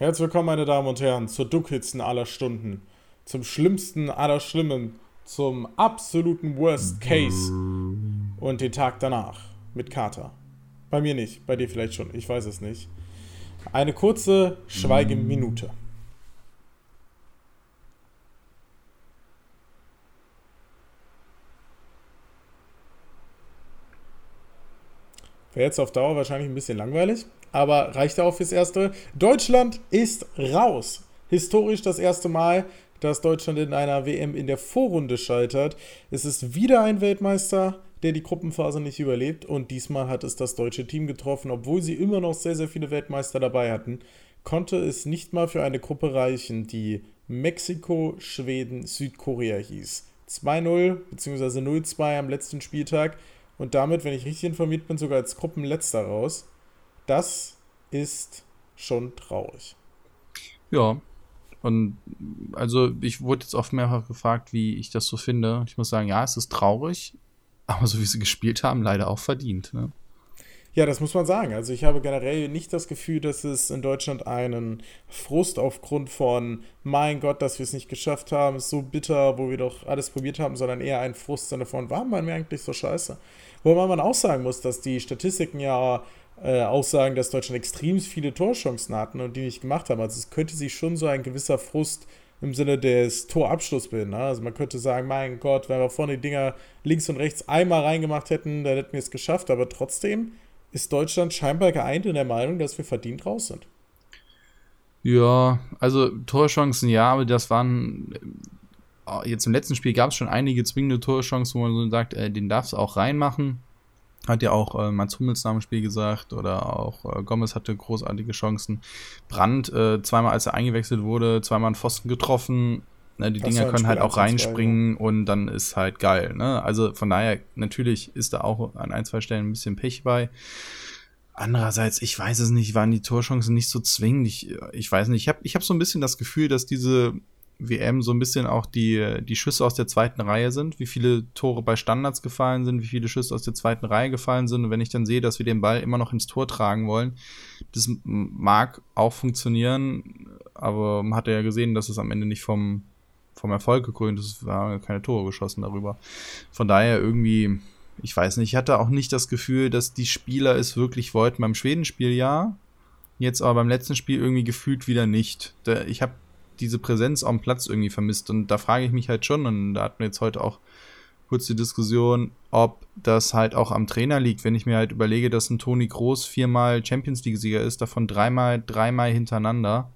Herzlich willkommen, meine Damen und Herren, zur dunkelsten aller Stunden, zum schlimmsten aller Schlimmen, zum absoluten Worst Case und den Tag danach mit Kater. Bei mir nicht, bei dir vielleicht schon, ich weiß es nicht. Eine kurze Schweigeminute. Wäre jetzt auf Dauer wahrscheinlich ein bisschen langweilig, aber reicht auch fürs Erste. Deutschland ist raus. Historisch das erste Mal, dass Deutschland in einer WM in der Vorrunde scheitert. Es ist wieder ein Weltmeister, der die Gruppenphase nicht überlebt und diesmal hat es das deutsche Team getroffen, obwohl sie immer noch sehr, sehr viele Weltmeister dabei hatten, konnte es nicht mal für eine Gruppe reichen, die Mexiko, Schweden, Südkorea hieß. 2-0 bzw. 0-2 am letzten Spieltag und damit, wenn ich richtig informiert bin, sogar als Gruppenletzter raus. Das ist schon traurig. Ja. Und also ich wurde jetzt oft mehrfach gefragt, wie ich das so finde. Ich muss sagen, ja, es ist traurig, aber so wie sie gespielt haben, leider auch verdient. Ne? Ja, das muss man sagen. Also ich habe generell nicht das Gefühl, dass es in Deutschland einen Frust aufgrund von, mein Gott, dass wir es nicht geschafft haben, ist so bitter, wo wir doch alles probiert haben, sondern eher ein Frust davon, warum waren wir eigentlich so scheiße? Wobei man auch sagen muss, dass die Statistiken ja äh, aussagen, dass Deutschland extrem viele Torchancen hatten und die nicht gemacht haben. Also es könnte sich schon so ein gewisser Frust im Sinne des Torabschlusses bilden. Ne? Also man könnte sagen, mein Gott, wenn wir vorne die Dinger links und rechts einmal reingemacht hätten, dann hätten wir es geschafft. Aber trotzdem ist Deutschland scheinbar geeint in der Meinung, dass wir verdient raus sind. Ja, also Torchancen ja, aber das waren jetzt im letzten Spiel gab es schon einige zwingende Torchancen, wo man so sagt, äh, den darfst du auch reinmachen. Hat ja auch äh, Mats Hummels nach dem Spiel gesagt oder auch äh, Gomez hatte großartige Chancen. Brandt, äh, zweimal als er eingewechselt wurde, zweimal einen Pfosten getroffen. Ne, die das Dinger können halt auch reinspringen zwei, ja. und dann ist halt geil. Ne? Also von daher, natürlich ist da auch an ein, zwei Stellen ein bisschen Pech bei. Andererseits, ich weiß es nicht, waren die Torchancen nicht so zwingend. Ich, ich weiß nicht, ich habe ich hab so ein bisschen das Gefühl, dass diese WM so ein bisschen auch die, die Schüsse aus der zweiten Reihe sind, wie viele Tore bei Standards gefallen sind, wie viele Schüsse aus der zweiten Reihe gefallen sind. Und wenn ich dann sehe, dass wir den Ball immer noch ins Tor tragen wollen, das mag auch funktionieren, aber man hat ja gesehen, dass es am Ende nicht vom, vom Erfolg gekrönt ist. Es waren keine Tore geschossen darüber. Von daher irgendwie, ich weiß nicht, ich hatte auch nicht das Gefühl, dass die Spieler es wirklich wollten. Beim Schwedenspiel ja, jetzt aber beim letzten Spiel irgendwie gefühlt wieder nicht. Ich habe diese Präsenz am Platz irgendwie vermisst. Und da frage ich mich halt schon, und da hatten wir jetzt heute auch kurz die Diskussion, ob das halt auch am Trainer liegt, wenn ich mir halt überlege, dass ein Toni Groß viermal Champions League-Sieger ist, davon dreimal, dreimal hintereinander.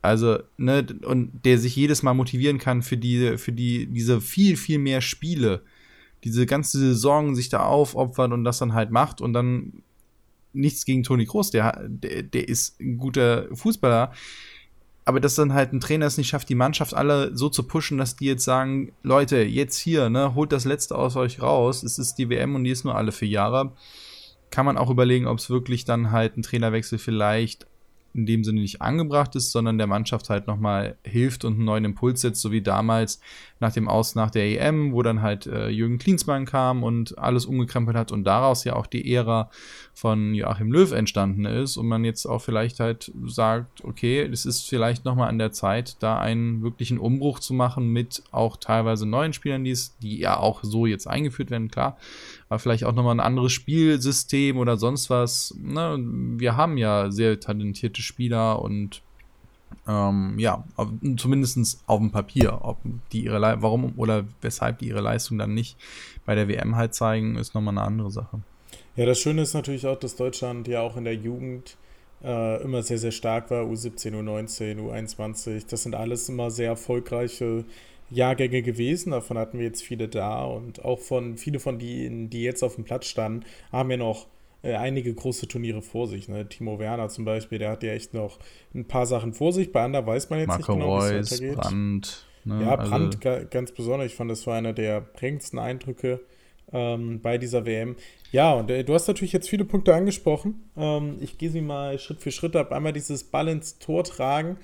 Also, ne, und der sich jedes Mal motivieren kann für die, für die, diese viel, viel mehr Spiele, diese ganze Saison sich da aufopfert und das dann halt macht und dann nichts gegen Toni Groß, der, der, der ist ein guter Fußballer, aber dass dann halt ein Trainer es nicht schafft, die Mannschaft alle so zu pushen, dass die jetzt sagen, Leute, jetzt hier, ne, holt das Letzte aus euch raus, es ist die WM und die ist nur alle vier Jahre, kann man auch überlegen, ob es wirklich dann halt ein Trainerwechsel vielleicht in dem Sinne nicht angebracht ist, sondern der Mannschaft halt nochmal hilft und einen neuen Impuls setzt, so wie damals nach dem Aus nach der EM, wo dann halt äh, Jürgen Klinsmann kam und alles umgekrempelt hat und daraus ja auch die Ära von Joachim Löw entstanden ist und man jetzt auch vielleicht halt sagt, okay, es ist vielleicht nochmal an der Zeit, da einen wirklichen Umbruch zu machen mit auch teilweise neuen Spielern, die, es, die ja auch so jetzt eingeführt werden, klar, aber vielleicht auch nochmal ein anderes Spielsystem oder sonst was. Ne? Wir haben ja sehr talentierte Spieler und ähm, ja, auf, zumindest auf dem Papier. Ob die ihre Le warum oder weshalb die ihre Leistung dann nicht bei der WM halt zeigen, ist nochmal eine andere Sache. Ja, das Schöne ist natürlich auch, dass Deutschland ja auch in der Jugend äh, immer sehr, sehr stark war. U17, U19, U21. Das sind alles immer sehr erfolgreiche Jahrgänge gewesen. Davon hatten wir jetzt viele da. Und auch von viele von denen, die jetzt auf dem Platz standen, haben ja noch äh, einige große Turniere vor sich. Ne? Timo Werner zum Beispiel, der hat ja echt noch ein paar Sachen vor sich. Bei anderen weiß man jetzt Marco nicht genau, wie es weitergeht. Brandt, ne? Ja, Brandt also ganz besonders. Ich fand, das war einer der prägendsten Eindrücke ähm, bei dieser WM. Ja, und äh, du hast natürlich jetzt viele Punkte angesprochen. Ähm, ich gehe sie mal Schritt für Schritt ab. Einmal dieses Ball ins Tor tragen.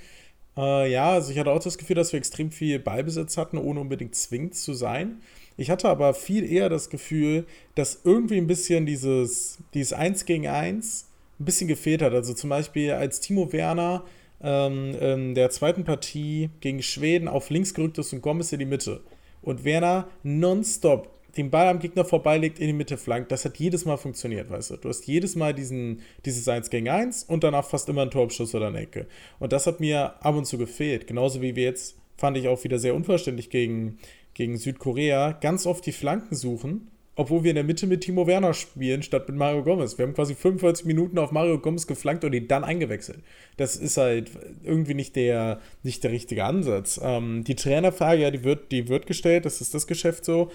Äh, ja, also ich hatte auch das Gefühl, dass wir extrem viel Ballbesitz hatten, ohne unbedingt zwingend zu sein. Ich hatte aber viel eher das Gefühl, dass irgendwie ein bisschen dieses, dieses 1 gegen 1 ein bisschen gefehlt hat. Also zum Beispiel als Timo Werner ähm, in der zweiten Partie gegen Schweden auf links gerückt ist und Gomez in die Mitte. Und Werner nonstop den Ball am Gegner vorbeilegt, in die Mitte flankt, das hat jedes Mal funktioniert, weißt du. Du hast jedes Mal diesen, dieses 1 gegen 1 und danach fast immer einen Torabschuss oder eine Ecke. Und das hat mir ab und zu gefehlt. Genauso wie wir jetzt, fand ich auch wieder sehr unverständlich gegen, gegen Südkorea, ganz oft die Flanken suchen obwohl wir in der Mitte mit Timo Werner spielen, statt mit Mario Gomez. Wir haben quasi 45 Minuten auf Mario Gomez geflankt und ihn dann eingewechselt. Das ist halt irgendwie nicht der, nicht der richtige Ansatz. Ähm, die Trainerfrage, ja, die wird, die wird gestellt, das ist das Geschäft so.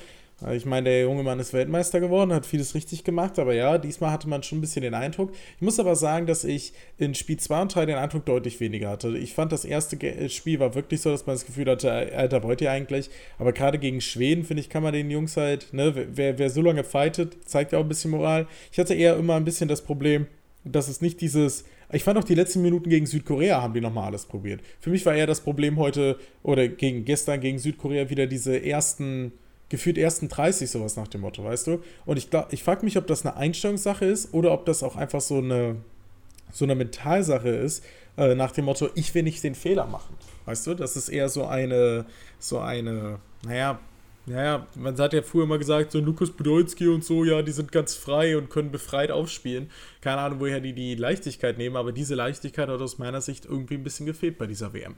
Ich meine, der junge Mann ist Weltmeister geworden, hat vieles richtig gemacht, aber ja, diesmal hatte man schon ein bisschen den Eindruck. Ich muss aber sagen, dass ich in Spiel 2 und 3 den Eindruck deutlich weniger hatte. Ich fand, das erste äh, Spiel war wirklich so, dass man das Gefühl hatte, Alter, wollt ihr eigentlich? Aber gerade gegen Schweden, finde ich, kann man den Jungs halt, ne, wer, wer so lange fightet, zeigt ja auch ein bisschen Moral. Ich hatte eher immer ein bisschen das Problem, dass es nicht dieses, ich fand auch die letzten Minuten gegen Südkorea haben die nochmal alles probiert. Für mich war eher das Problem heute oder gegen gestern gegen Südkorea wieder diese ersten gefühlt ersten 30 sowas nach dem Motto, weißt du? Und ich glaube, ich frage mich, ob das eine Einstellungssache ist oder ob das auch einfach so eine so eine Mentalsache ist, äh, nach dem Motto, ich will nicht den Fehler machen. Weißt du, das ist eher so eine, so eine, naja, naja, man hat ja früher immer gesagt, so Lukas Podolski und so, ja, die sind ganz frei und können befreit aufspielen. Keine Ahnung, woher die die Leichtigkeit nehmen, aber diese Leichtigkeit hat aus meiner Sicht irgendwie ein bisschen gefehlt bei dieser WM.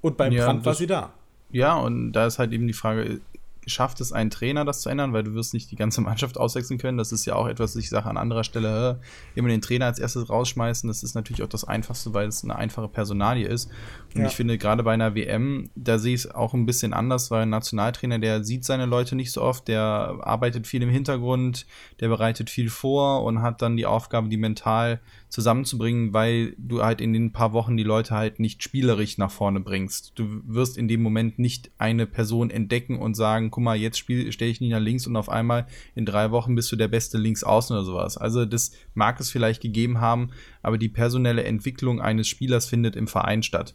Und beim ja, Brand war sie da. Ja, und da ist halt eben die Frage, schafft es ein Trainer, das zu ändern, weil du wirst nicht die ganze Mannschaft auswechseln können. Das ist ja auch etwas, ich sage an anderer Stelle, immer den Trainer als erstes rausschmeißen. Das ist natürlich auch das Einfachste, weil es eine einfache Personalie ist. Und ja. ich finde, gerade bei einer WM, da sehe ich es auch ein bisschen anders, weil ein Nationaltrainer, der sieht seine Leute nicht so oft, der arbeitet viel im Hintergrund, der bereitet viel vor und hat dann die Aufgabe, die mental zusammenzubringen, weil du halt in den paar Wochen die Leute halt nicht spielerisch nach vorne bringst. Du wirst in dem Moment nicht eine Person entdecken und sagen, guck mal, jetzt stelle ich nicht nach links und auf einmal in drei Wochen bist du der beste Linksaußen oder sowas. Also das mag es vielleicht gegeben haben, aber die personelle Entwicklung eines Spielers findet im Verein statt.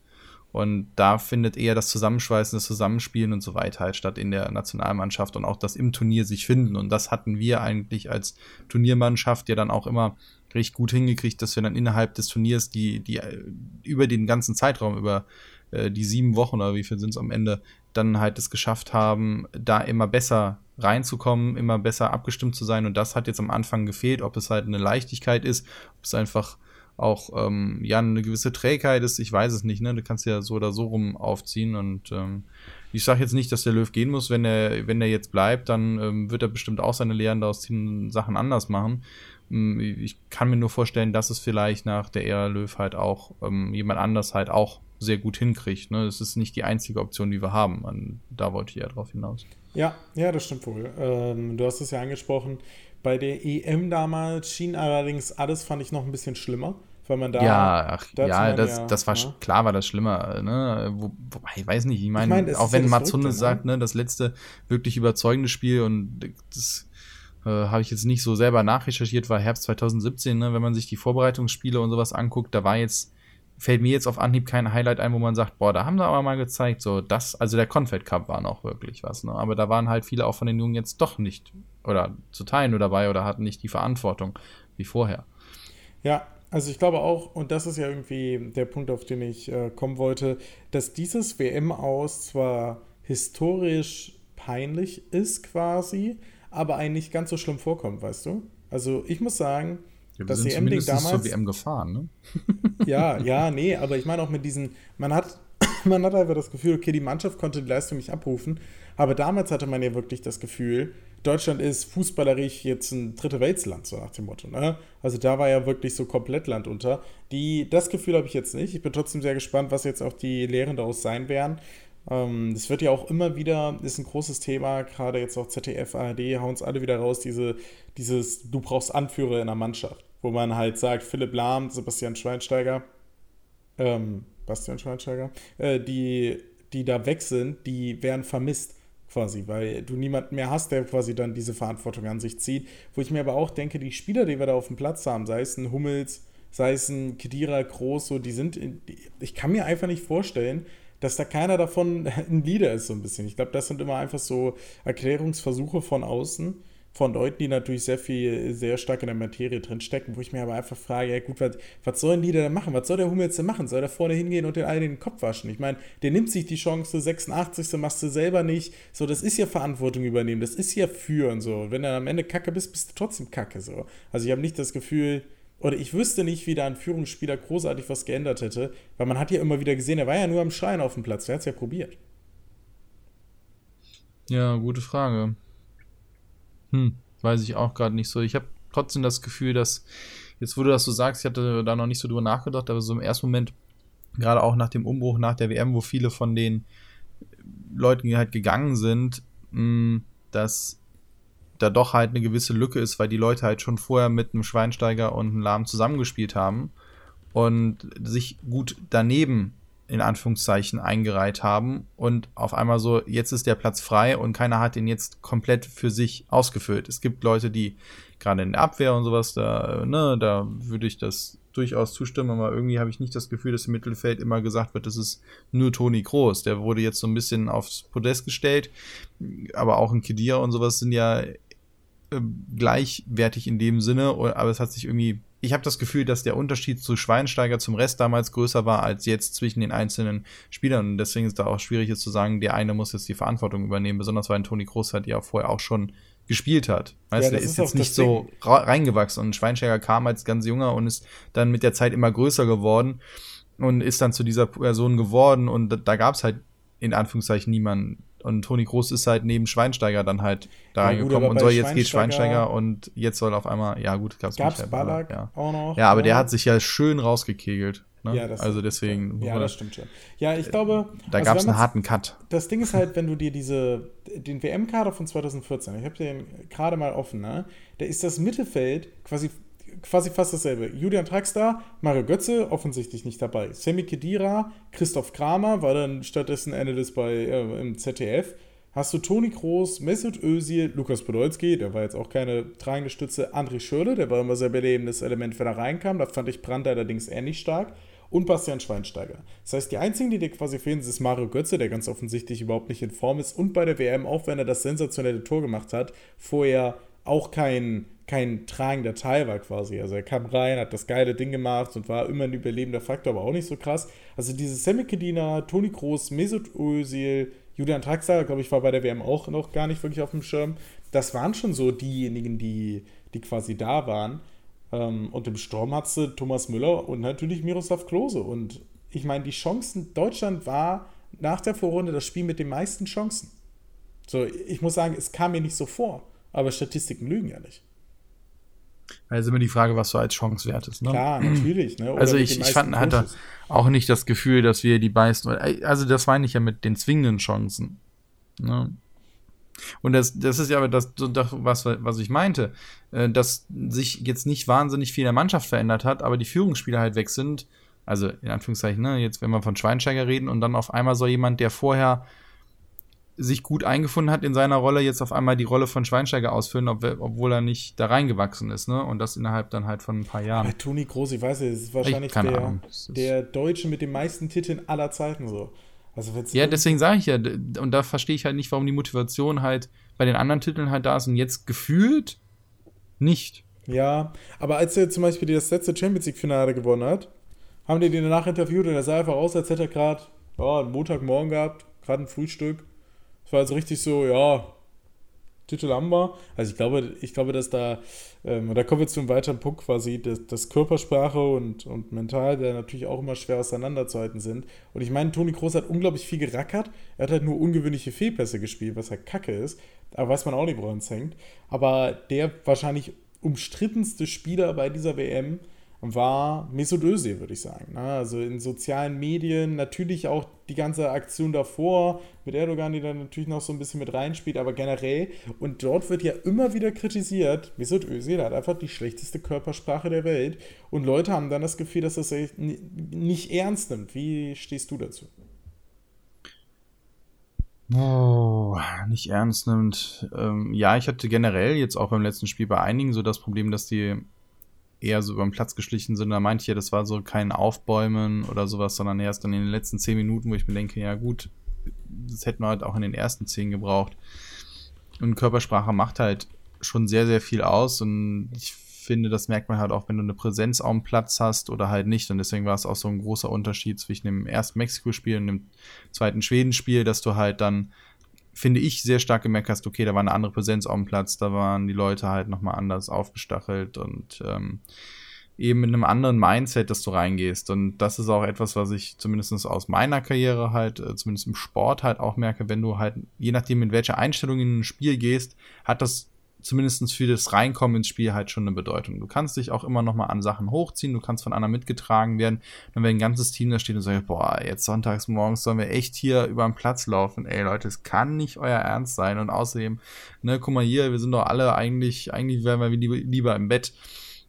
Und da findet eher das Zusammenschweißen, das Zusammenspielen und so weiter halt statt in der Nationalmannschaft und auch das im Turnier sich finden. Und das hatten wir eigentlich als Turniermannschaft ja dann auch immer richtig gut hingekriegt, dass wir dann innerhalb des Turniers die, die äh, über den ganzen Zeitraum, über äh, die sieben Wochen oder wie viel sind es am Ende, dann halt es geschafft haben, da immer besser reinzukommen, immer besser abgestimmt zu sein. Und das hat jetzt am Anfang gefehlt, ob es halt eine Leichtigkeit ist, ob es einfach auch ähm, ja eine gewisse Trägheit ist, ich weiß es nicht, ne? Du kannst ja so oder so rum aufziehen und ähm, ich sage jetzt nicht, dass der Löw gehen muss, wenn er, wenn er jetzt bleibt, dann ähm, wird er bestimmt auch seine Lehren daraus ziehen Sachen anders machen. Ähm, ich kann mir nur vorstellen, dass es vielleicht nach der Ära Löw halt auch ähm, jemand anders halt auch sehr gut hinkriegt. Ne? Das ist nicht die einzige Option, die wir haben. Und da wollte ich ja drauf hinaus. Ja, ja, das stimmt wohl. Ähm, du hast es ja angesprochen. Bei der EM damals schien allerdings alles, fand ich, noch ein bisschen schlimmer weil man da. Ja, ach, ja, das, ja, das war ja. klar, war das schlimmer. Ne? Wo, wobei, ich weiß nicht, ich meine, ich mein, auch wenn ja Mats Hunde sagt, ne? ne, das letzte wirklich überzeugende Spiel und das äh, habe ich jetzt nicht so selber nachrecherchiert, war Herbst 2017, ne? wenn man sich die Vorbereitungsspiele und sowas anguckt, da war jetzt, fällt mir jetzt auf Anhieb kein Highlight ein, wo man sagt, boah, da haben sie aber mal gezeigt, so das, also der Confed Cup war noch wirklich was, ne? aber da waren halt viele auch von den Jungen jetzt doch nicht oder zu teilen nur dabei oder hatten nicht die Verantwortung wie vorher. Ja, also ich glaube auch, und das ist ja irgendwie der Punkt, auf den ich äh, kommen wollte, dass dieses WM aus zwar historisch peinlich ist quasi, aber eigentlich ganz so schlimm vorkommt, weißt du? Also ich muss sagen, ja, das EM-Ding damals. zur WM gefahren, ne? ja, ja, nee, aber ich meine auch mit diesen, man hat, man hat einfach das Gefühl, okay, die Mannschaft konnte die Leistung nicht abrufen, aber damals hatte man ja wirklich das Gefühl, Deutschland ist fußballerisch jetzt ein dritte Weltsland, so nach dem Motto. Ne? Also da war ja wirklich so komplett Land unter. Die, das Gefühl habe ich jetzt nicht. Ich bin trotzdem sehr gespannt, was jetzt auch die Lehren daraus sein werden. Ähm, das wird ja auch immer wieder, ist ein großes Thema, gerade jetzt auch ZDF, ARD, hauen es alle wieder raus, diese, dieses, du brauchst Anführer in der Mannschaft, wo man halt sagt, Philipp Lahm, Sebastian Schweinsteiger, ähm, Bastian Schweinsteiger, äh, die, die da weg sind, die werden vermisst quasi, weil du niemanden mehr hast, der quasi dann diese Verantwortung an sich zieht. Wo ich mir aber auch denke, die Spieler, die wir da auf dem Platz haben, sei es ein Hummels, sei es ein Kedira, Groß, so, die sind, in, ich kann mir einfach nicht vorstellen, dass da keiner davon ein Leader ist, so ein bisschen. Ich glaube, das sind immer einfach so Erklärungsversuche von außen, von Leuten, die natürlich sehr viel, sehr stark in der Materie drinstecken, wo ich mir aber einfach frage, ja gut, was, was sollen die denn machen? Was soll der Hummels denn machen? Soll der vorne hingehen und den allen den Kopf waschen? Ich meine, der nimmt sich die Chance, 86. machst du selber nicht. So, das ist ja Verantwortung übernehmen, das ist ja führen so. Wenn du am Ende Kacke bist, bist du trotzdem Kacke so. Also ich habe nicht das Gefühl, oder ich wüsste nicht, wie da ein Führungsspieler großartig was geändert hätte, weil man hat ja immer wieder gesehen, er war ja nur am Schreien auf dem Platz, der hat es ja probiert. Ja, gute Frage. Hm, weiß ich auch gerade nicht so. Ich habe trotzdem das Gefühl, dass, jetzt wo du das so sagst, ich hatte da noch nicht so drüber nachgedacht, aber so im ersten Moment, gerade auch nach dem Umbruch nach der WM, wo viele von den Leuten halt gegangen sind, hm, dass da doch halt eine gewisse Lücke ist, weil die Leute halt schon vorher mit einem Schweinsteiger und einem Lahm zusammengespielt haben und sich gut daneben in Anführungszeichen eingereiht haben und auf einmal so, jetzt ist der Platz frei und keiner hat ihn jetzt komplett für sich ausgefüllt. Es gibt Leute, die gerade in der Abwehr und sowas, da, ne, da würde ich das durchaus zustimmen, aber irgendwie habe ich nicht das Gefühl, dass im Mittelfeld immer gesagt wird, das ist nur Toni Kroos. Der wurde jetzt so ein bisschen aufs Podest gestellt, aber auch ein Kedira und sowas sind ja äh, gleichwertig in dem Sinne, aber es hat sich irgendwie ich habe das Gefühl, dass der Unterschied zu Schweinsteiger zum Rest damals größer war als jetzt zwischen den einzelnen Spielern. Und deswegen ist da auch schwierig jetzt zu sagen, der eine muss jetzt die Verantwortung übernehmen, besonders weil Toni Kroos halt ja vorher auch schon gespielt hat. Weißt ja, du, der ist, ist jetzt nicht so reingewachsen. Und Schweinsteiger kam als ganz junger und ist dann mit der Zeit immer größer geworden und ist dann zu dieser Person geworden. Und da, da gab es halt in Anführungszeichen niemanden, und Toni Groß ist halt neben Schweinsteiger dann halt da ja, reingekommen und soll jetzt geht Schweinsteiger und jetzt soll auf einmal, ja gut, gab's, gab's Ballack ja. auch noch. Ja, aber der hat sich ja schön rausgekegelt. Ne? Ja, das also deswegen. Ja, das stimmt schon. Ja, ich glaube. Da also gab es einen harten Cut. Das Ding ist halt, wenn du dir diese, den WM-Kader von 2014, ich habe den gerade mal offen, ne? Da ist das Mittelfeld quasi quasi fast dasselbe. Julian Traxler, Mario Götze, offensichtlich nicht dabei. Sammy Kedira, Christoph Kramer war dann stattdessen Ende des bei äh, im ZDF. Hast du Toni Kroos, Mesut Özil, Lukas Podolski, der war jetzt auch keine tragende Stütze, André Schürle, der war immer sehr belebendes Element, wenn er reinkam. Da fand ich Brandt allerdings ähnlich stark. Und Bastian Schweinsteiger. Das heißt, die einzigen, die dir quasi fehlen, ist Mario Götze, der ganz offensichtlich überhaupt nicht in Form ist. Und bei der WM, auch wenn er das sensationelle Tor gemacht hat, vorher auch kein kein tragender Teil war quasi. Also er kam rein, hat das geile Ding gemacht und war immer ein überlebender Faktor, aber auch nicht so krass. Also diese Semikedina, Toni Kroos, Mesut Özil, Julian Traxler, glaube ich, war bei der WM auch noch gar nicht wirklich auf dem Schirm. Das waren schon so diejenigen, die, die quasi da waren. Ähm, und im Sturm hat du Thomas Müller und natürlich Miroslav Klose. Und ich meine, die Chancen, Deutschland war nach der Vorrunde das Spiel mit den meisten Chancen. So, ich muss sagen, es kam mir nicht so vor, aber Statistiken lügen ja nicht. Also immer die Frage, was so als Chance wert ist. Ne? Klar, natürlich. Ne? also ich, ich fand, hatte auch nicht das Gefühl, dass wir die meisten, also das meine ich ja mit den zwingenden Chancen. Ne? Und das, das ist ja aber das, das, was, was ich meinte, äh, dass sich jetzt nicht wahnsinnig viel in der Mannschaft verändert hat, aber die Führungsspieler halt weg sind. Also in Anführungszeichen, ne, jetzt wenn wir von Schweinsteiger reden und dann auf einmal soll jemand, der vorher sich gut eingefunden hat in seiner Rolle, jetzt auf einmal die Rolle von Schweinsteiger ausfüllen, ob, obwohl er nicht da reingewachsen ist, ne? Und das innerhalb dann halt von ein paar Jahren. Aber Toni Groß, ich weiß nicht, das ist wahrscheinlich der, der Deutsche mit den meisten Titeln aller Zeiten so. Also ja, deswegen sage ich ja, und da verstehe ich halt nicht, warum die Motivation halt bei den anderen Titeln halt da ist und jetzt gefühlt nicht. Ja, aber als er zum Beispiel das letzte Champions League-Finale gewonnen hat, haben die den danach interviewt und er sah einfach aus, als hätte er gerade oh, einen Montagmorgen gehabt, gerade ein Frühstück war also richtig so, ja, Titel haben wir. Also ich glaube, ich glaube, dass da, ähm, da kommen wir zu einem weiteren Punkt quasi, dass, dass Körpersprache und, und mental, der natürlich auch immer schwer auseinanderzuhalten sind. Und ich meine, Toni Kroos hat unglaublich viel gerackert. Er hat halt nur ungewöhnliche Fehlpässe gespielt, was halt kacke ist. Da weiß man auch nicht, woran es hängt. Aber der wahrscheinlich umstrittenste Spieler bei dieser WM war Mesut Özil, würde ich sagen. Ne? Also in sozialen Medien natürlich auch die ganze Aktion davor mit Erdogan, die dann natürlich noch so ein bisschen mit reinspielt, aber generell. Und dort wird ja immer wieder kritisiert, Mesut Özil hat einfach die schlechteste Körpersprache der Welt. Und Leute haben dann das Gefühl, dass das nicht ernst nimmt. Wie stehst du dazu? Oh, nicht ernst nimmt. Ähm, ja, ich hatte generell jetzt auch beim letzten Spiel bei einigen so das Problem, dass die eher so über den Platz geschlichen sind. Da meinte ich ja, das war so kein Aufbäumen oder sowas, sondern erst dann in den letzten zehn Minuten, wo ich mir denke, ja gut, das hätten wir halt auch in den ersten zehn gebraucht. Und Körpersprache macht halt schon sehr, sehr viel aus und ich finde, das merkt man halt auch, wenn du eine Präsenz dem Platz hast oder halt nicht. Und deswegen war es auch so ein großer Unterschied zwischen dem ersten Mexiko-Spiel und dem zweiten Schweden-Spiel, dass du halt dann, finde ich, sehr stark gemerkt hast, okay, da war eine andere Präsenz auf dem Platz, da waren die Leute halt nochmal anders aufgestachelt und ähm, eben mit einem anderen Mindset, dass du reingehst. Und das ist auch etwas, was ich zumindest aus meiner Karriere halt, äh, zumindest im Sport halt auch merke, wenn du halt, je nachdem, in welcher Einstellung in ein Spiel gehst, hat das zumindest für das Reinkommen ins Spiel halt schon eine Bedeutung. Du kannst dich auch immer noch mal an Sachen hochziehen, du kannst von anderen mitgetragen werden. Und wenn ein ganzes Team da steht und sagt, boah, jetzt sonntags morgens sollen wir echt hier über den Platz laufen. Ey Leute, es kann nicht euer Ernst sein. Und außerdem, ne, guck mal hier, wir sind doch alle eigentlich, eigentlich wären wir lieber im Bett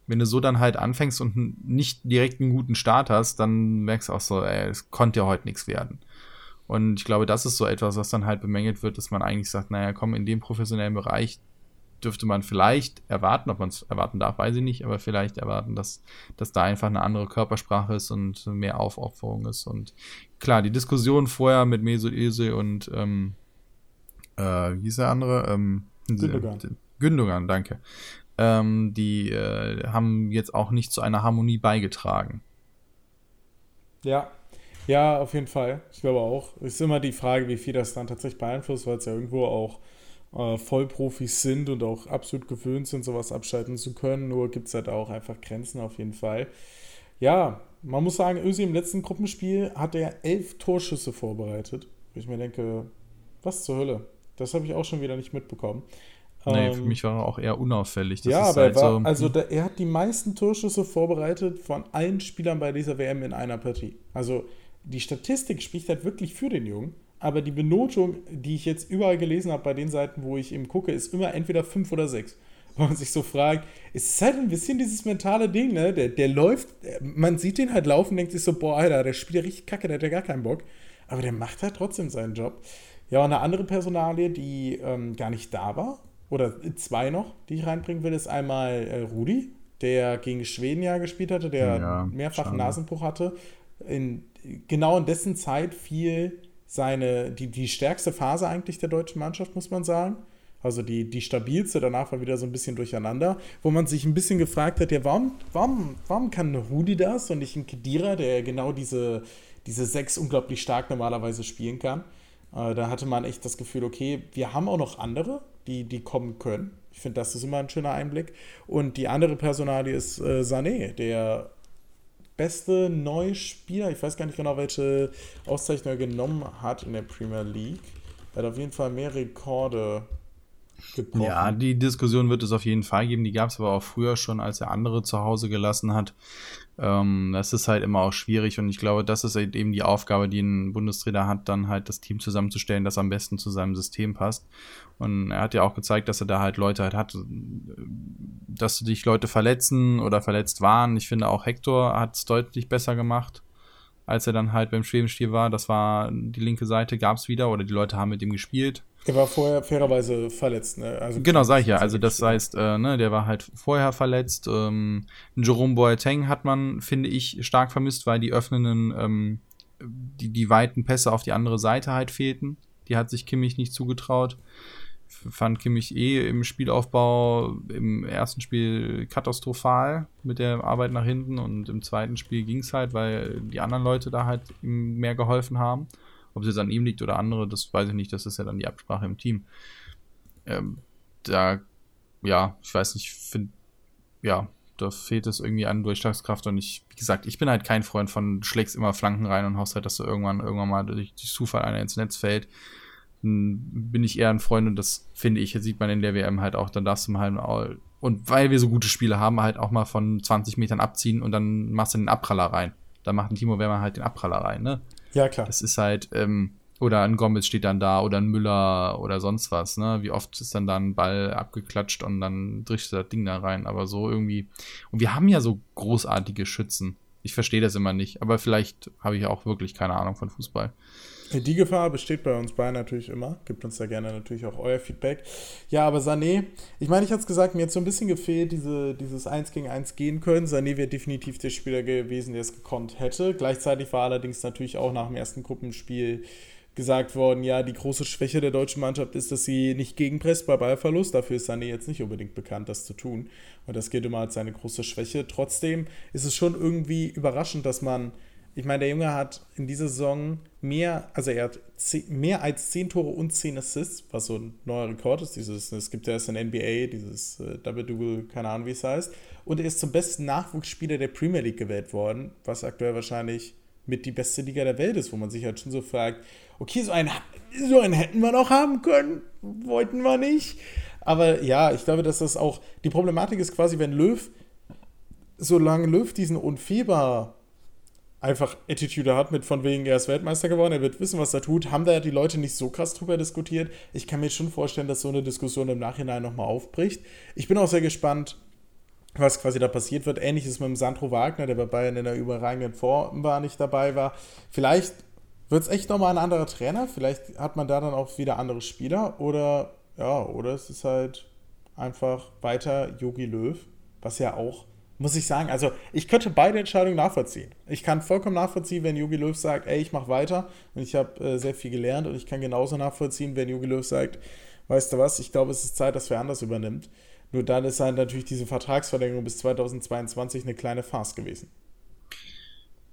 wenn du so dann halt anfängst und nicht direkt einen guten Start hast, dann merkst du auch so, ey, es konnte ja heute nichts werden. Und ich glaube, das ist so etwas, was dann halt bemängelt wird, dass man eigentlich sagt, naja, komm, in dem professionellen Bereich dürfte man vielleicht erwarten, ob man es erwarten darf, weiß ich nicht, aber vielleicht erwarten, dass, dass da einfach eine andere Körpersprache ist und mehr Aufopferung ist. Und klar, die Diskussion vorher mit Mesut Özil und ähm, äh, wie ist der andere? Ähm, Gündogan. Gündogan, danke ähm, die äh, haben jetzt auch nicht zu einer Harmonie beigetragen. Ja, ja, auf jeden Fall. Ich glaube auch. Es ist immer die Frage, wie viel das dann tatsächlich beeinflusst, weil es ja irgendwo auch äh, Vollprofis sind und auch absolut gewöhnt sind, sowas abschalten zu können. Nur gibt es halt auch einfach Grenzen auf jeden Fall. Ja, man muss sagen, Ösi im letzten Gruppenspiel hat er elf Torschüsse vorbereitet. Wo ich mir denke, was zur Hölle? Das habe ich auch schon wieder nicht mitbekommen. Nee, für ähm, mich war er auch eher unauffällig. Das ja, aber halt war, so, also da, er hat die meisten Torschüsse vorbereitet von allen Spielern bei dieser WM in einer Partie. Also die Statistik spricht halt wirklich für den Jungen, aber die Benotung, die ich jetzt überall gelesen habe bei den Seiten, wo ich ihm gucke, ist immer entweder 5 oder 6. Wo man sich so fragt, es ist halt ein bisschen dieses mentale Ding, ne? Der, der läuft, man sieht den halt laufen, denkt sich so, boah, Alter, der spielt ja richtig kacke, der hat ja gar keinen Bock. Aber der macht halt trotzdem seinen Job. Ja, und eine andere Personalie, die ähm, gar nicht da war, oder zwei noch, die ich reinbringen will, ist einmal äh, Rudi, der gegen Schweden ja gespielt hatte, der ja, mehrfach einen Nasenbruch hatte. In, genau in dessen Zeit fiel seine, die, die stärkste Phase eigentlich der deutschen Mannschaft, muss man sagen. Also die, die stabilste, danach war wieder so ein bisschen durcheinander, wo man sich ein bisschen gefragt hat, ja, warum, warum, warum kann Rudi das und nicht ein Kedira, der genau diese, diese sechs unglaublich stark normalerweise spielen kann. Äh, da hatte man echt das Gefühl, okay, wir haben auch noch andere, die, die kommen können. Ich finde, das ist immer ein schöner Einblick. Und die andere Personalie ist äh, Sané, der beste Neuspieler. Ich weiß gar nicht genau, welche Auszeichnung er genommen hat in der Premier League. Er hat auf jeden Fall mehr Rekorde gebrochen. Ja, die Diskussion wird es auf jeden Fall geben. Die gab es aber auch früher schon, als er andere zu Hause gelassen hat. Ähm, das ist halt immer auch schwierig und ich glaube, das ist halt eben die Aufgabe, die ein Bundestrainer hat, dann halt das Team zusammenzustellen, das am besten zu seinem System passt. Und er hat ja auch gezeigt, dass er da halt Leute halt hat, dass sich Leute verletzen oder verletzt waren. Ich finde auch Hector hat es deutlich besser gemacht, als er dann halt beim Schwebenstiel war. Das war die linke Seite, gab es wieder oder die Leute haben mit ihm gespielt. Er war vorher fairerweise verletzt, ne? Also genau, sag ich ja. Also das heißt, äh, ne, der war halt vorher verletzt. Ähm, Jerome Boateng hat man, finde ich, stark vermisst, weil die öffnenden, ähm, die, die weiten Pässe auf die andere Seite halt fehlten. Die hat sich Kimmich nicht zugetraut. Fand Kimmich eh im Spielaufbau im ersten Spiel katastrophal mit der Arbeit nach hinten und im zweiten Spiel ging es halt, weil die anderen Leute da halt ihm mehr geholfen haben. Ob es jetzt an ihm liegt oder andere, das weiß ich nicht. Das ist ja dann die Absprache im Team. Ähm, da, ja, ich weiß nicht, finde, ja, da fehlt es irgendwie an Durchschlagskraft und ich, wie gesagt, ich bin halt kein Freund von schlägst immer Flanken rein und hoffst halt, dass du irgendwann, irgendwann mal durch, durch Zufall einer ins Netz fällt. Bin ich eher ein Freund und das finde ich, sieht man in der WM halt auch, dann darfst du mal halt, und weil wir so gute Spiele haben, halt auch mal von 20 Metern abziehen und dann machst du den Abpraller rein. Da macht ein Timo Werner halt den Abpraller rein, ne? Ja, klar. Das ist halt, ähm, oder ein Gomez steht dann da oder ein Müller oder sonst was, ne? Wie oft ist dann da ein Ball abgeklatscht und dann drischst du das Ding da rein, aber so irgendwie. Und wir haben ja so großartige Schützen. Ich verstehe das immer nicht, aber vielleicht habe ich auch wirklich keine Ahnung von Fußball. Die Gefahr besteht bei uns beiden natürlich immer. Gibt uns da gerne natürlich auch euer Feedback. Ja, aber Sané, ich meine, ich hatte es gesagt, mir hat so ein bisschen gefehlt, diese, dieses 1 gegen 1 gehen können. Sané wäre definitiv der Spieler gewesen, der es gekonnt hätte. Gleichzeitig war allerdings natürlich auch nach dem ersten Gruppenspiel gesagt worden, ja, die große Schwäche der deutschen Mannschaft ist, dass sie nicht gegenpresst bei Ballverlust. Dafür ist Sané jetzt nicht unbedingt bekannt, das zu tun. Und das gilt immer als seine große Schwäche. Trotzdem ist es schon irgendwie überraschend, dass man, ich meine, der Junge hat in dieser Saison mehr, also er hat mehr als 10 Tore und 10 Assists, was so ein neuer Rekord ist. Dieses, es gibt ja erst in NBA, dieses äh, Double-Double, keine Ahnung, wie es heißt. Und er ist zum besten Nachwuchsspieler der Premier League gewählt worden, was aktuell wahrscheinlich mit die beste Liga der Welt ist, wo man sich halt schon so fragt, okay, so einen, so einen hätten wir noch haben können, wollten wir nicht. Aber ja, ich glaube, dass das auch, die Problematik ist quasi, wenn Löw, solange Löw diesen Unfehlbar einfach Attitude hat mit von wegen, er ist Weltmeister geworden, er wird wissen, was er tut, haben da die Leute nicht so krass drüber diskutiert. Ich kann mir schon vorstellen, dass so eine Diskussion im Nachhinein nochmal aufbricht. Ich bin auch sehr gespannt, was quasi da passiert wird. Ähnliches mit dem Sandro Wagner, der bei Bayern in der überragenden Form war, nicht dabei war. Vielleicht wird es echt nochmal ein anderer Trainer. Vielleicht hat man da dann auch wieder andere Spieler. Oder ja, oder es ist halt einfach weiter Yogi Löw, was ja auch, muss ich sagen, also ich könnte beide Entscheidungen nachvollziehen. Ich kann vollkommen nachvollziehen, wenn Yogi Löw sagt, ey, ich mache weiter und ich habe äh, sehr viel gelernt und ich kann genauso nachvollziehen, wenn Yogi Löw sagt, weißt du was, ich glaube, es ist Zeit, dass wer anders übernimmt. Nur dann ist halt natürlich diese Vertragsverlängerung bis 2022 eine kleine Farce gewesen.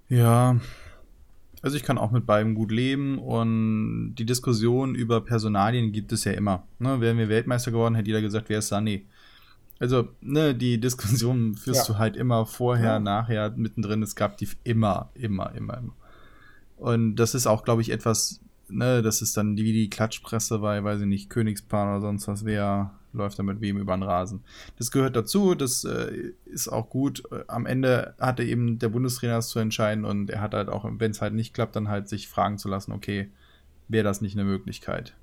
Ja, also ich kann auch mit beidem gut leben und die Diskussion über Personalien gibt es ja immer. Ne, wären wir Weltmeister geworden, hätte jeder gesagt, wer ist Sané. Also, ne, die Diskussion führst ja. du halt immer vorher, ja. nachher, mittendrin. Es gab die immer, immer, immer, immer. Und das ist auch, glaube ich, etwas, ne, das ist dann wie die Klatschpresse bei, weiß ich nicht, Königspaar oder sonst was, wer läuft er mit wem über den Rasen. Das gehört dazu, das äh, ist auch gut. Am Ende hatte eben der Bundestrainer es zu entscheiden und er hat halt auch, wenn es halt nicht klappt, dann halt sich fragen zu lassen, okay, wäre das nicht eine Möglichkeit?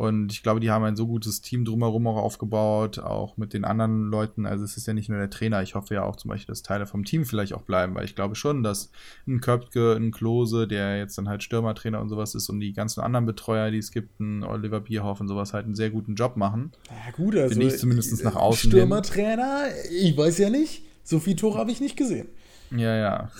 Und ich glaube, die haben ein so gutes Team drumherum auch aufgebaut, auch mit den anderen Leuten. Also es ist ja nicht nur der Trainer. Ich hoffe ja auch zum Beispiel, dass Teile vom Team vielleicht auch bleiben, weil ich glaube schon, dass ein Köpke, ein Klose, der jetzt dann halt Stürmertrainer und sowas ist und die ganzen anderen Betreuer, die es gibt, ein Oliver Bierhoff und sowas halt einen sehr guten Job machen. Ja gut, also Bin ich zumindest nach außen Stürmertrainer, ich weiß ja nicht. So viel Tore habe ich nicht gesehen. Ja, ja.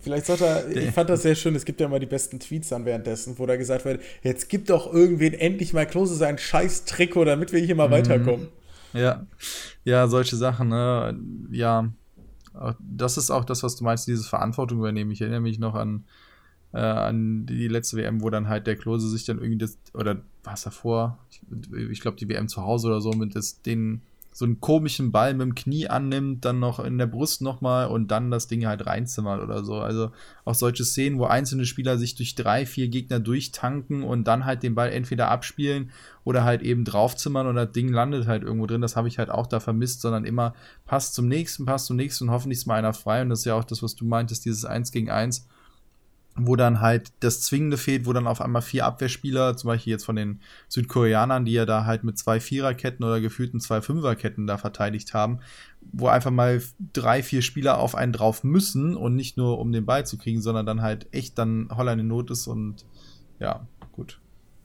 Vielleicht sagt er, ich fand das sehr schön, es gibt ja immer die besten Tweets dann währenddessen, wo da gesagt wird, jetzt gibt doch irgendwen endlich mal Klose sein scheiß Trikot, damit wir hier mal mhm. weiterkommen. Ja, ja, solche Sachen, ne? ja. Das ist auch das, was du meinst, dieses Verantwortung übernehmen. Ich erinnere mich noch an, äh, an die letzte WM, wo dann halt der Klose sich dann irgendwie das, oder war es davor? Ich, ich glaube, die WM zu Hause oder so, mit das, den so einen komischen Ball mit dem Knie annimmt, dann noch in der Brust nochmal und dann das Ding halt reinzimmert oder so. Also auch solche Szenen, wo einzelne Spieler sich durch drei, vier Gegner durchtanken und dann halt den Ball entweder abspielen oder halt eben draufzimmern und das Ding landet halt irgendwo drin. Das habe ich halt auch da vermisst, sondern immer passt zum nächsten, passt zum nächsten und hoffentlich ist mal einer frei. Und das ist ja auch das, was du meintest, dieses Eins gegen Eins wo dann halt das Zwingende fehlt, wo dann auf einmal vier Abwehrspieler, zum Beispiel jetzt von den Südkoreanern, die ja da halt mit zwei Viererketten oder gefühlten zwei Fünferketten da verteidigt haben, wo einfach mal drei, vier Spieler auf einen drauf müssen und nicht nur um den Ball zu kriegen, sondern dann halt echt dann Holland in Not ist und ja, gut.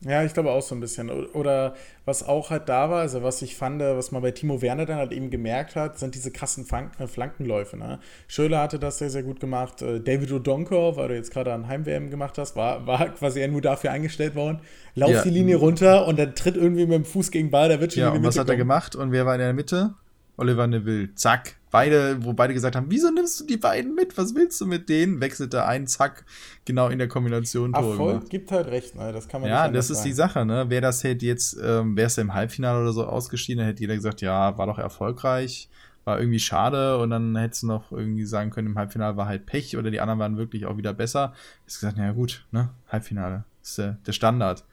Ja, ich glaube auch so ein bisschen. Oder was auch halt da war, also was ich fand, was man bei Timo Werner dann halt eben gemerkt hat, sind diese krassen Flanken, Flankenläufe. Ne? Schöler hatte das sehr, sehr gut gemacht. Äh, David O'Donko, weil du jetzt gerade an Heim-WM gemacht hast, war, war quasi nur dafür eingestellt worden. Lauf ja. die Linie runter und dann tritt irgendwie mit dem Fuß gegen Ball, der wird schon ja, in die Mitte und was hat er gemacht und wer war in der Mitte? Oliver Neville. Zack. Beide, wo beide gesagt haben, wieso nimmst du die beiden mit? Was willst du mit denen? Wechselte ein, zack, genau in der Kombination Erfolg gibt halt recht, ne? Das kann man Ja, das ist sagen. die Sache, ne? Wer das hätte jetzt, ähm, wäre es im Halbfinale oder so ausgeschieden, dann hätte jeder gesagt, ja, war doch erfolgreich, war irgendwie schade und dann hättest du noch irgendwie sagen können, im Halbfinale war halt Pech oder die anderen waren wirklich auch wieder besser. Ist gesagt, naja gut, ne? Halbfinale. ist äh, der Standard.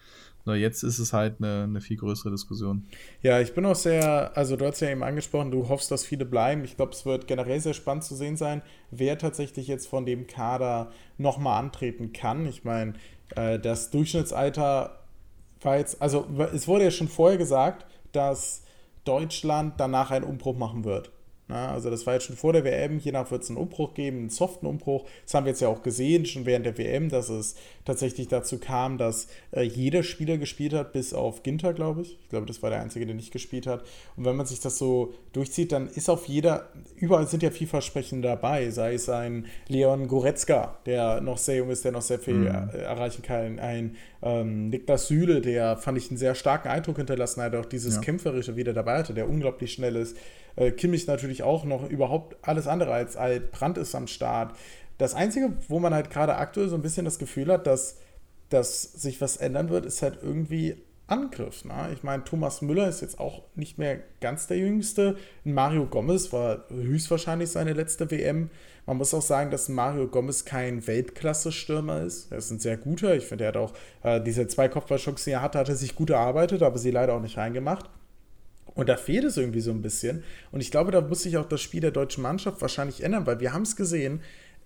Nur jetzt ist es halt eine, eine, viel größere Diskussion. Ja, ich bin auch sehr, also du hast ja eben angesprochen, du hoffst, dass viele bleiben. Ich glaube, es wird generell sehr spannend zu sehen sein, wer tatsächlich jetzt von dem Kader nochmal antreten kann. Ich meine, äh, das Durchschnittsalter war jetzt, also es wurde ja schon vorher gesagt, dass Deutschland danach einen Umbruch machen wird. Na, also das war jetzt schon vor der WM, hiernach wird es einen Umbruch geben, einen soften Umbruch. Das haben wir jetzt ja auch gesehen, schon während der WM, dass es tatsächlich dazu kam, dass äh, jeder Spieler gespielt hat, bis auf Ginter, glaube ich. Ich glaube, das war der Einzige, der nicht gespielt hat. Und wenn man sich das so durchzieht, dann ist auf jeder, überall sind ja vielversprechende dabei, sei es ein Leon Goretzka, der noch sehr jung ist, der noch sehr viel mhm. erreichen kann, ein ähm, Niklas Süle, der fand ich einen sehr starken Eindruck hinterlassen hat, auch dieses ja. Kämpferische wieder dabei hatte, der unglaublich schnell ist. Äh, Kimmich natürlich auch noch überhaupt alles andere als alt. Brandt ist am Start. Das Einzige, wo man halt gerade aktuell so ein bisschen das Gefühl hat, dass, dass sich was ändern wird, ist halt irgendwie Angriff. Ne? Ich meine, Thomas Müller ist jetzt auch nicht mehr ganz der Jüngste. Mario Gomez war höchstwahrscheinlich seine letzte WM. Man muss auch sagen, dass Mario Gomez kein Weltklasse-Stürmer ist. Er ist ein sehr guter. Ich finde, er hat auch äh, diese zwei Kopfballchancen, die er hatte, hat er sich gut erarbeitet, aber sie leider auch nicht reingemacht. Und da fehlt es irgendwie so ein bisschen. Und ich glaube, da muss sich auch das Spiel der deutschen Mannschaft wahrscheinlich ändern, weil wir haben es gesehen,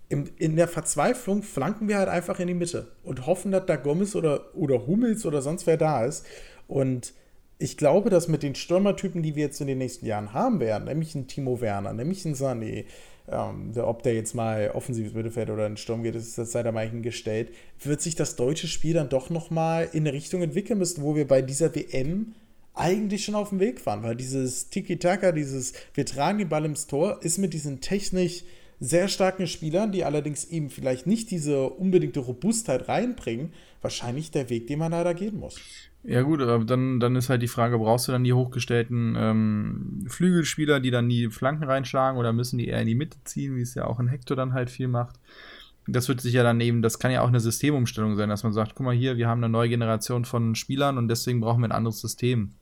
im, in der Verzweiflung flanken wir halt einfach in die Mitte und hoffen, dass da Gomez oder, oder Hummels oder sonst wer da ist. Und ich glaube, dass mit den Stürmertypen, die wir jetzt in den nächsten Jahren haben werden, nämlich ein Timo Werner, nämlich ein Sané, ähm, ob der jetzt mal offensives Mittelfeld oder in den Sturm geht, das, das sei da mal hingestellt, wird sich das deutsche Spiel dann doch nochmal in eine Richtung entwickeln müssen, wo wir bei dieser WM eigentlich schon auf dem Weg waren, weil dieses Tiki-Taka, dieses wir tragen den Ball ins Tor, ist mit diesen technisch sehr starken Spielern, die allerdings eben vielleicht nicht diese unbedingte Robustheit reinbringen, wahrscheinlich der Weg, den man leider gehen muss. Ja gut, aber dann, dann ist halt die Frage, brauchst du dann die hochgestellten ähm, Flügelspieler, die dann die Flanken reinschlagen oder müssen die eher in die Mitte ziehen, wie es ja auch in Hector dann halt viel macht? Das wird sich ja dann eben, das kann ja auch eine Systemumstellung sein, dass man sagt, guck mal hier, wir haben eine neue Generation von Spielern und deswegen brauchen wir ein anderes System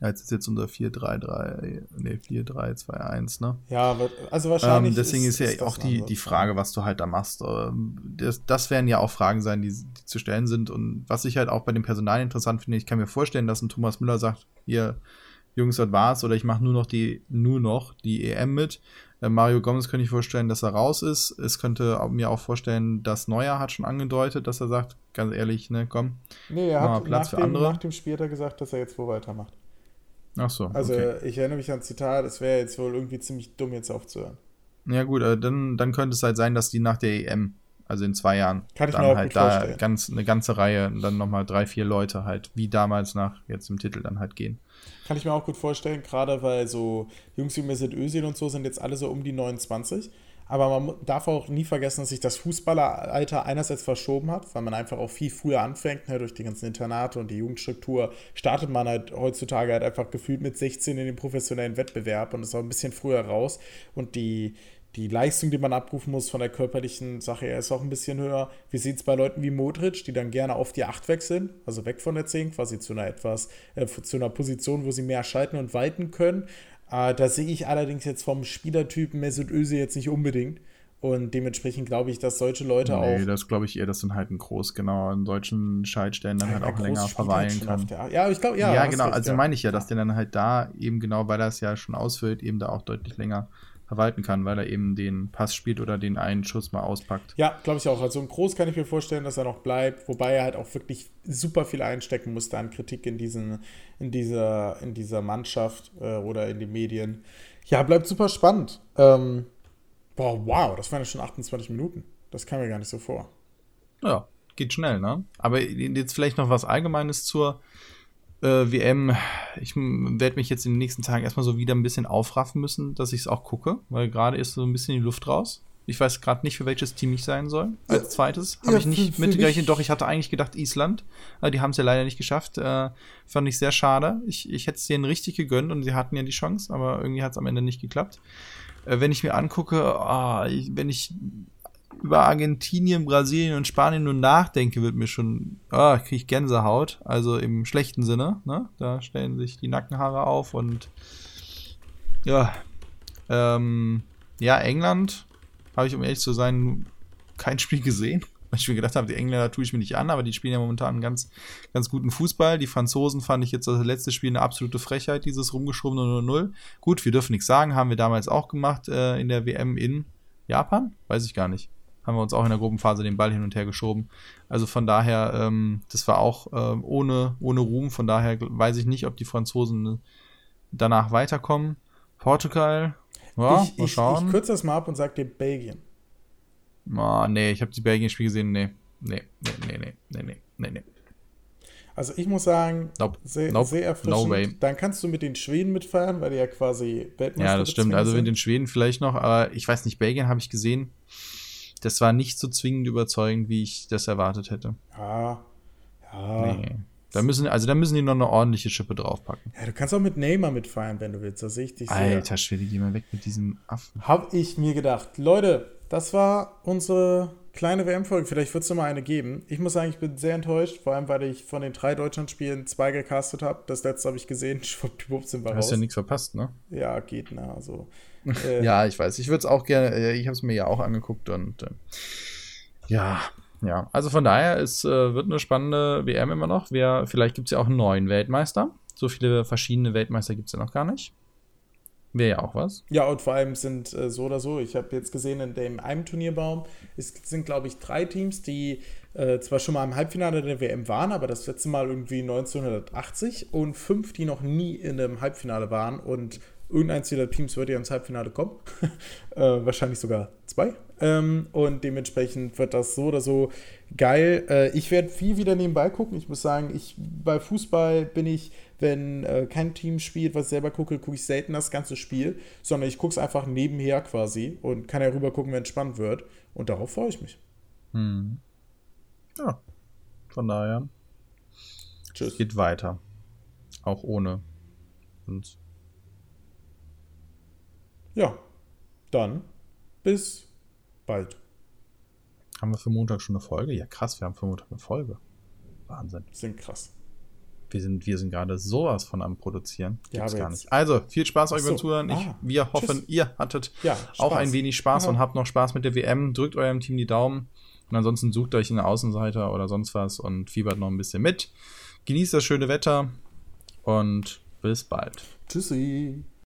als ist jetzt unser 4-3-3, ne, 4-3-2-1, ne? Ja, also wahrscheinlich. Ähm, deswegen ist, ist ja auch die, die Frage, was du halt da machst. Ähm, das, das werden ja auch Fragen sein, die, die zu stellen sind. Und was ich halt auch bei dem Personal interessant finde, ich kann mir vorstellen, dass ein Thomas Müller sagt, hier, Jungs, das war's, oder ich mache nur noch die, nur noch die EM mit. Äh, Mario Gomez könnte ich vorstellen, dass er raus ist. Es könnte mir auch vorstellen, dass Neuer hat schon angedeutet, dass er sagt, ganz ehrlich, ne, komm. Nee, er hat Platz nach, für dem, andere. nach dem Spiel hat er gesagt, dass er jetzt wo weitermacht. Ach so. Also okay. ich erinnere mich an ein Zitat, es wäre jetzt wohl irgendwie ziemlich dumm, jetzt aufzuhören. Ja gut, dann, dann könnte es halt sein, dass die nach der EM, also in zwei Jahren, Kann dann halt da vorstellen. ganz, eine ganze Reihe, dann nochmal drei, vier Leute halt, wie damals nach jetzt im Titel dann halt gehen. Kann ich mir auch gut vorstellen, gerade weil so Jungs wie Mesut Özil und so sind jetzt alle so um die 29 aber man darf auch nie vergessen, dass sich das Fußballeralter einerseits verschoben hat, weil man einfach auch viel früher anfängt, ne, durch die ganzen Internate und die Jugendstruktur, startet man halt heutzutage halt einfach gefühlt mit 16 in den professionellen Wettbewerb und ist auch ein bisschen früher raus. Und die, die Leistung, die man abrufen muss von der körperlichen Sache her, ist auch ein bisschen höher. Wie sieht es bei Leuten wie Modric, die dann gerne auf die 8 wechseln, also weg von der 10, quasi zu einer etwas, äh, zu einer Position, wo sie mehr schalten und weiten können. Äh, da sehe ich allerdings jetzt vom Spielertypen Mesut Özil jetzt nicht unbedingt. Und dementsprechend glaube ich, dass solche Leute nee, auch. Nee, das glaube ich eher, dass dann halt ein Groß, genau, an solchen Schaltstellen dann ja, halt auch länger verweilen kann. Der, ja, ich glaube, ja. Ja, genau, also ja. meine ich ja, dass der dann halt da eben genau, weil er es ja schon ausfüllt, eben da auch deutlich länger verwalten kann, weil er eben den Pass spielt oder den einen Schuss mal auspackt. Ja, glaube ich auch. Also ein Groß kann ich mir vorstellen, dass er noch bleibt, wobei er halt auch wirklich super viel einstecken musste an Kritik in, diesen, in, dieser, in dieser Mannschaft äh, oder in den Medien. Ja, bleibt super spannend. Ähm, boah, wow, das waren ja schon 28 Minuten. Das kam mir gar nicht so vor. Ja, geht schnell, ne? Aber jetzt vielleicht noch was Allgemeines zur äh, WM, ich werde mich jetzt in den nächsten Tagen erstmal so wieder ein bisschen aufraffen müssen, dass ich es auch gucke, weil gerade ist so ein bisschen die Luft raus. Ich weiß gerade nicht, für welches Team ich sein soll. Als zweites habe ja, ich nicht mitgerechnet. Doch, ich hatte eigentlich gedacht Island. Aber die haben es ja leider nicht geschafft. Äh, fand ich sehr schade. Ich, ich hätte es denen richtig gegönnt und sie hatten ja die Chance, aber irgendwie hat es am Ende nicht geklappt. Äh, wenn ich mir angucke, oh, wenn ich über Argentinien, Brasilien und Spanien nur nachdenke, wird mir schon, ah, kriege ich Gänsehaut. Also im schlechten Sinne, ne? Da stellen sich die Nackenhaare auf und ja, ähm, ja, England habe ich, um ehrlich zu sein, kein Spiel gesehen. Weil ich mir gedacht habe, die Engländer tue ich mir nicht an, aber die spielen ja momentan einen ganz, ganz guten Fußball. Die Franzosen fand ich jetzt das letzte Spiel eine absolute Frechheit, dieses rumgeschobene 0-0. Gut, wir dürfen nichts sagen, haben wir damals auch gemacht äh, in der WM in Japan? Weiß ich gar nicht haben wir uns auch in der Gruppenphase den Ball hin und her geschoben. Also von daher, ähm, das war auch ähm, ohne, ohne Ruhm. Von daher weiß ich nicht, ob die Franzosen danach weiterkommen. Portugal. Ja, ich, mal ich, schauen. ich kürze das mal ab und sage dir Belgien. Ah, nee, ich habe die Belgien-Spiel gesehen. Nee. Nee, nee, nee, nee, nee, nee, nee, nee. Also ich muss sagen, Nope. sehr, Nope. sehr erfrischend. No. Dann kannst du mit den Schweden mitfeiern, weil die ja quasi Weltmeister Ja, das stimmt. Also mit sind. den Schweden vielleicht noch, aber ich weiß nicht, Belgien habe ich gesehen. Das war nicht so zwingend überzeugend, wie ich das erwartet hätte. Ja, ja. Nee. Da müssen, also da müssen die noch eine ordentliche Schippe draufpacken. ja. Du kannst auch mit Neymar mitfeiern, wenn du willst. Das sehe ich dich sehr. Alter Schwede, geh mal weg mit diesem Affen. Hab ich mir gedacht. Leute, das war unsere kleine WM-Folge. Vielleicht wird es mal eine geben. Ich muss sagen, ich bin sehr enttäuscht, vor allem, weil ich von den drei Deutschlandspielen zwei gecastet habe. Das letzte habe ich gesehen. Schwuppdiwupp sind wir Du raus. hast ja nichts verpasst, ne? Ja, geht, na, also. Äh, Ja, ich weiß. Ich würde es auch gerne, äh, ich habe es mir ja auch angeguckt und äh, ja, ja. Also von daher, es äh, wird eine spannende WM immer noch. Wer, vielleicht gibt es ja auch einen neuen Weltmeister. So viele verschiedene Weltmeister gibt es ja noch gar nicht. Wäre ja auch was. Ja, und vor allem sind äh, so oder so, ich habe jetzt gesehen, in dem einem Turnierbaum es sind, glaube ich, drei Teams, die äh, zwar schon mal im Halbfinale der WM waren, aber das letzte Mal irgendwie 1980 und fünf, die noch nie in einem Halbfinale waren und irgendeins dieser Teams wird ja ins Halbfinale kommen. äh, wahrscheinlich sogar zwei. Ähm, und dementsprechend wird das so oder so geil. Äh, ich werde viel wieder nebenbei gucken. Ich muss sagen, ich bei Fußball bin ich, wenn äh, kein Team spielt, was ich selber gucke, gucke ich selten das ganze Spiel, sondern ich gucke es einfach nebenher quasi und kann ja rüber gucken, wenn es spannend wird. Und darauf freue ich mich. Hm. Ja. Von daher, Tschüss. es geht weiter. Auch ohne uns. Ja, dann bis bald. Haben wir für Montag schon eine Folge? Ja, krass, wir haben für Montag eine Folge. Wahnsinn. Sind krass. Wir sind, wir sind gerade sowas von am Produzieren. Ja, Gibt's aber gar nicht. Also, viel Spaß euch so. beim Zuhören. Ich, Ah, wir hoffen, tschüss. ihr hattet Ja, auch ein wenig Spaß Aha. und habt noch Spaß mit der WM. Drückt eurem Team die Daumen. Und ansonsten sucht euch einen Außenseiter oder sonst was und fiebert noch ein bisschen mit. Genießt das schöne Wetter und bis bald. Tschüssi.